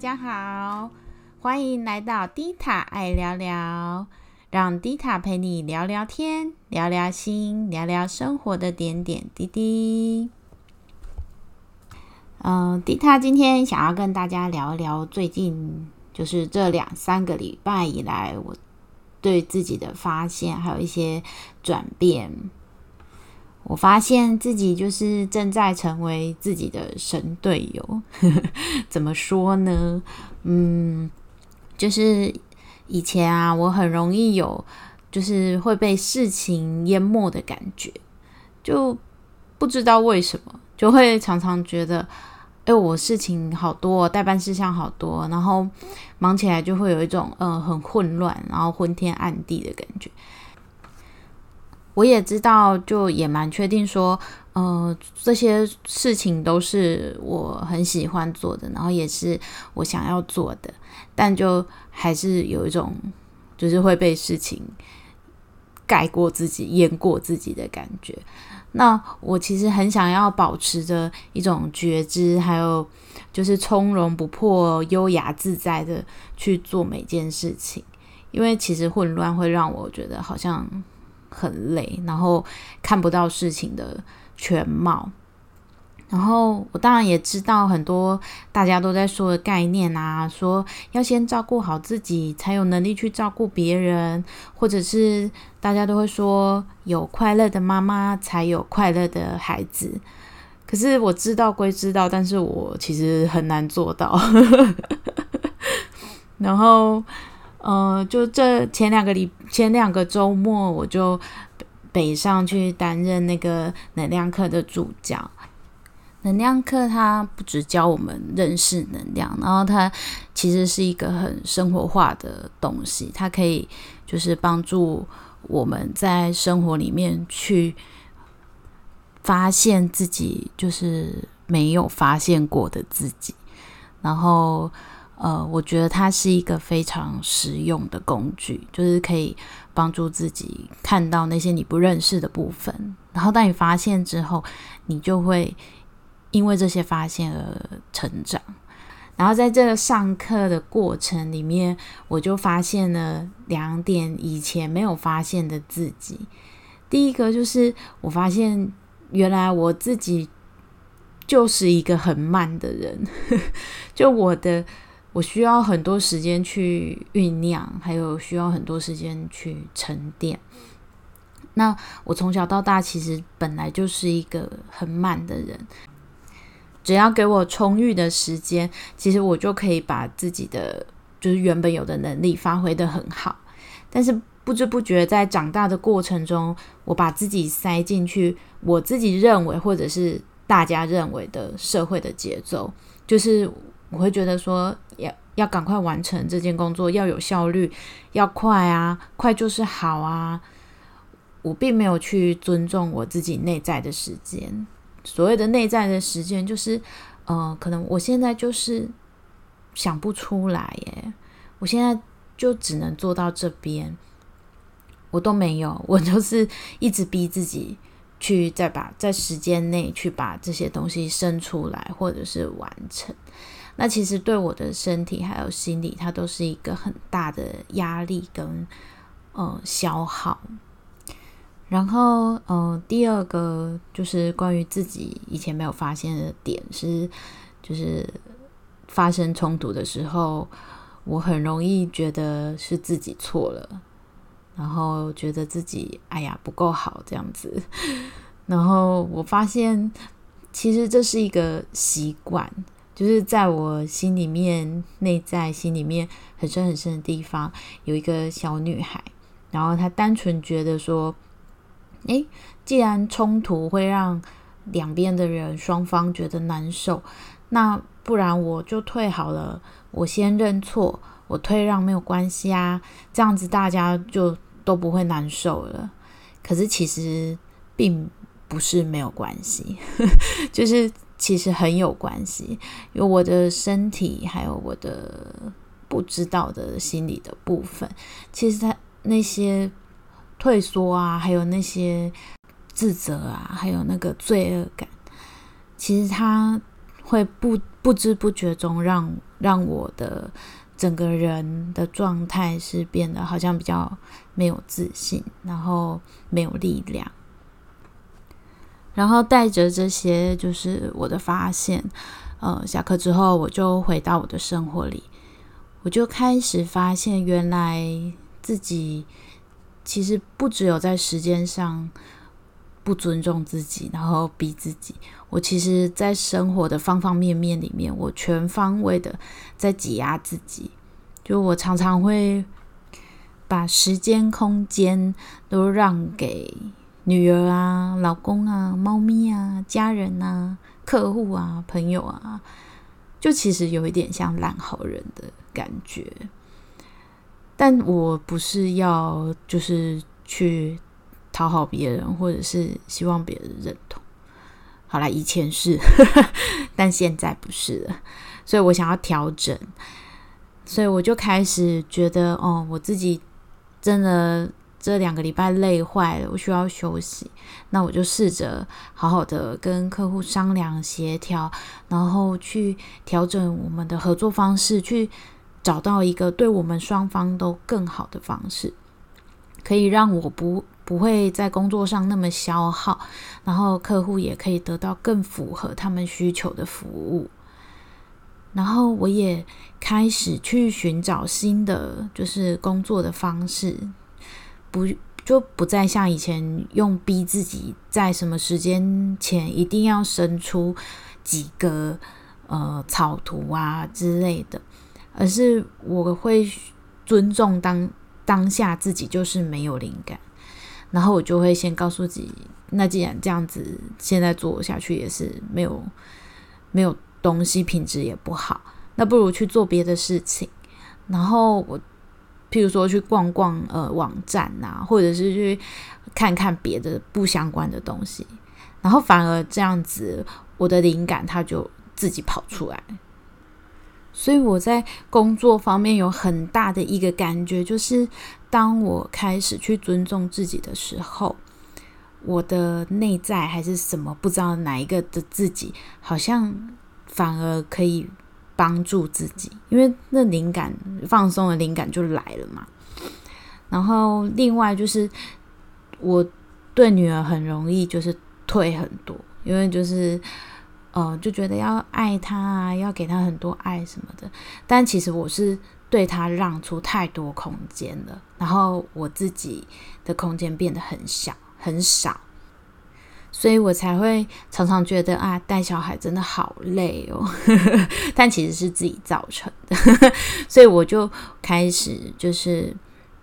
大家好，欢迎来到迪塔爱聊聊，让迪塔陪你聊聊天，聊聊心，聊聊生活的点点滴滴。嗯，迪塔今天想要跟大家聊一聊最近，就是这两三个礼拜以来，我对自己的发现，还有一些转变。我发现自己就是正在成为自己的神队友。怎么说呢？嗯，就是以前啊，我很容易有就是会被事情淹没的感觉，就不知道为什么，就会常常觉得，哎，我事情好多，代办事项好多，然后忙起来就会有一种嗯很混乱，然后昏天暗地的感觉。我也知道，就也蛮确定说，呃，这些事情都是我很喜欢做的，然后也是我想要做的，但就还是有一种就是会被事情盖过自己、淹过自己的感觉。那我其实很想要保持着一种觉知，还有就是从容不迫、优雅自在的去做每件事情，因为其实混乱会让我觉得好像。很累，然后看不到事情的全貌。然后我当然也知道很多大家都在说的概念啊，说要先照顾好自己，才有能力去照顾别人，或者是大家都会说有快乐的妈妈才有快乐的孩子。可是我知道归知道，但是我其实很难做到。然后。呃，就这前两个礼前两个周末，我就北上去担任那个能量课的助教。能量课它不只教我们认识能量，然后它其实是一个很生活化的东西，它可以就是帮助我们在生活里面去发现自己就是没有发现过的自己，然后。呃，我觉得它是一个非常实用的工具，就是可以帮助自己看到那些你不认识的部分。然后当你发现之后，你就会因为这些发现而成长。然后在这个上课的过程里面，我就发现了两点以前没有发现的自己。第一个就是我发现原来我自己就是一个很慢的人，就我的。我需要很多时间去酝酿，还有需要很多时间去沉淀。那我从小到大其实本来就是一个很慢的人，只要给我充裕的时间，其实我就可以把自己的就是原本有的能力发挥的很好。但是不知不觉在长大的过程中，我把自己塞进去我自己认为或者是大家认为的社会的节奏，就是。我会觉得说要要赶快完成这件工作，要有效率，要快啊，快就是好啊。我并没有去尊重我自己内在的时间。所谓的内在的时间，就是呃，可能我现在就是想不出来耶。我现在就只能做到这边，我都没有，我就是一直逼自己去再把在时间内去把这些东西生出来，或者是完成。那其实对我的身体还有心理，它都是一个很大的压力跟呃消耗。然后，呃，第二个就是关于自己以前没有发现的点是，就是发生冲突的时候，我很容易觉得是自己错了，然后觉得自己哎呀不够好这样子。然后我发现，其实这是一个习惯。就是在我心里面、内在心里面很深很深的地方，有一个小女孩，然后她单纯觉得说：“诶，既然冲突会让两边的人双方觉得难受，那不然我就退好了，我先认错，我退让没有关系啊，这样子大家就都不会难受了。可是其实并不是没有关系，就是。”其实很有关系，因为我的身体还有我的不知道的心理的部分，其实他那些退缩啊，还有那些自责啊，还有那个罪恶感，其实他会不不知不觉中让让我的整个人的状态是变得好像比较没有自信，然后没有力量。然后带着这些，就是我的发现。呃，下课之后，我就回到我的生活里，我就开始发现，原来自己其实不只有在时间上不尊重自己，然后逼自己。我其实，在生活的方方面面里面，我全方位的在挤压自己。就我常常会把时间、空间都让给。女儿啊，老公啊，猫咪啊，家人啊，客户啊，朋友啊，就其实有一点像烂好人的感觉。但我不是要就是去讨好别人，或者是希望别人认同。好啦，以前是，但现在不是了。所以我想要调整，所以我就开始觉得，哦，我自己真的。这两个礼拜累坏了，我需要休息。那我就试着好好的跟客户商量协调，然后去调整我们的合作方式，去找到一个对我们双方都更好的方式，可以让我不不会在工作上那么消耗，然后客户也可以得到更符合他们需求的服务。然后我也开始去寻找新的就是工作的方式。不就不再像以前用逼自己在什么时间前一定要生出几个呃草图啊之类的，而是我会尊重当当下自己就是没有灵感，然后我就会先告诉自己，那既然这样子，现在做下去也是没有没有东西，品质也不好，那不如去做别的事情，然后我。譬如说去逛逛呃网站呐，或者是去看看别的不相关的东西，然后反而这样子，我的灵感它就自己跑出来。所以我在工作方面有很大的一个感觉，就是当我开始去尊重自己的时候，我的内在还是什么不知道哪一个的自己，好像反而可以。帮助自己，因为那灵感放松的灵感就来了嘛。然后另外就是，我对女儿很容易就是退很多，因为就是呃就觉得要爱她啊，要给她很多爱什么的。但其实我是对她让出太多空间了，然后我自己的空间变得很小很少。所以我才会常常觉得啊，带小孩真的好累哦，但其实是自己造成的。所以我就开始就是，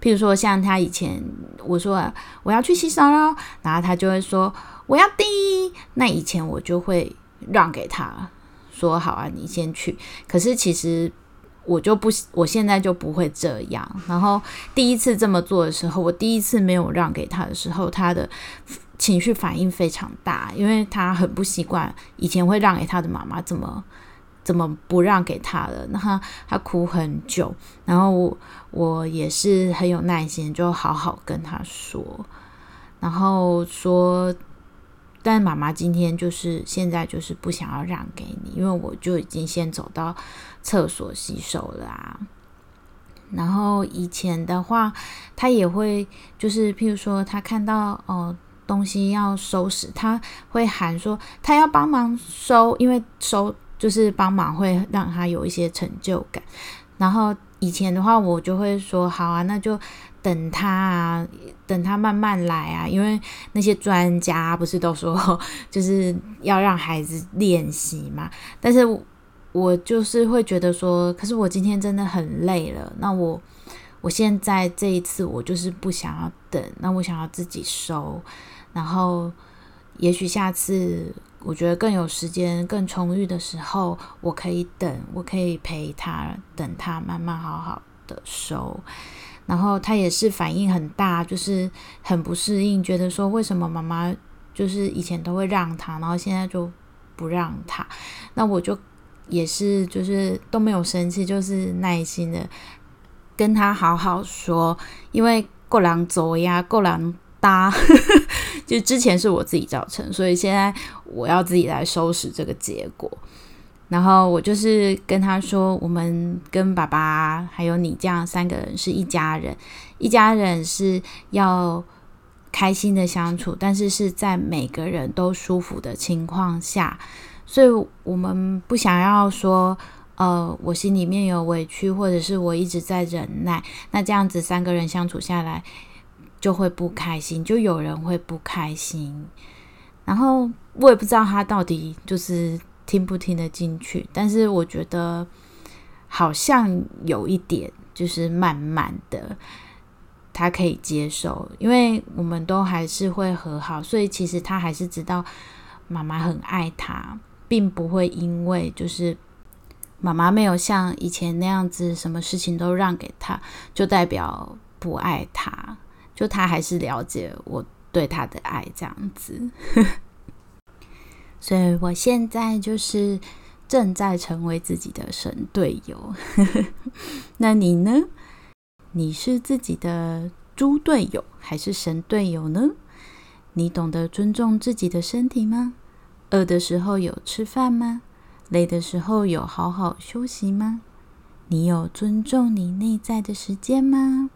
譬如说像他以前我说我要去洗澡了，然后他就会说我要滴，那以前我就会让给他说好啊，你先去。可是其实我就不，我现在就不会这样。然后第一次这么做的时候，我第一次没有让给他的时候，他的。情绪反应非常大，因为他很不习惯以前会让给他的妈妈怎么怎么不让给他了，那他他哭很久，然后我我也是很有耐心，就好好跟他说，然后说，但妈妈今天就是现在就是不想要让给你，因为我就已经先走到厕所洗手了啊。然后以前的话，他也会就是譬如说他看到哦。东西要收拾，他会喊说他要帮忙收，因为收就是帮忙会让他有一些成就感。然后以前的话，我就会说好啊，那就等他啊，等他慢慢来啊。因为那些专家不是都说就是要让孩子练习嘛。但是我就是会觉得说，可是我今天真的很累了，那我我现在这一次我就是不想要等，那我想要自己收。然后，也许下次我觉得更有时间、更充裕的时候，我可以等，我可以陪他，等他慢慢好好的收。然后他也是反应很大，就是很不适应，觉得说为什么妈妈就是以前都会让他，然后现在就不让他。那我就也是就是都没有生气，就是耐心的跟他好好说，因为够狼走呀，够狼。搭，就之前是我自己造成，所以现在我要自己来收拾这个结果。然后我就是跟他说，我们跟爸爸还有你这样三个人是一家人，一家人是要开心的相处，但是是在每个人都舒服的情况下，所以我们不想要说，呃，我心里面有委屈，或者是我一直在忍耐，那这样子三个人相处下来就会不开心，就有人会不开心，然后我也不知道他到底就是。听不听得进去？但是我觉得好像有一点，就是慢慢的他可以接受，因为我们都还是会和好，所以其实他还是知道妈妈很爱他，并不会因为就是妈妈没有像以前那样子，什么事情都让给他，就代表不爱他。就他还是了解我对他的爱，这样子。所以我现在就是正在成为自己的神队友。那你呢？你是自己的猪队友还是神队友呢？你懂得尊重自己的身体吗？饿的时候有吃饭吗？累的时候有好好休息吗？你有尊重你内在的时间吗？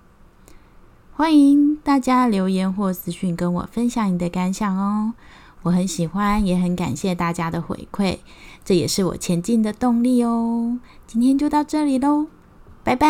欢迎大家留言或私讯跟我分享你的感想哦。我很喜欢，也很感谢大家的回馈，这也是我前进的动力哦。今天就到这里喽，拜拜。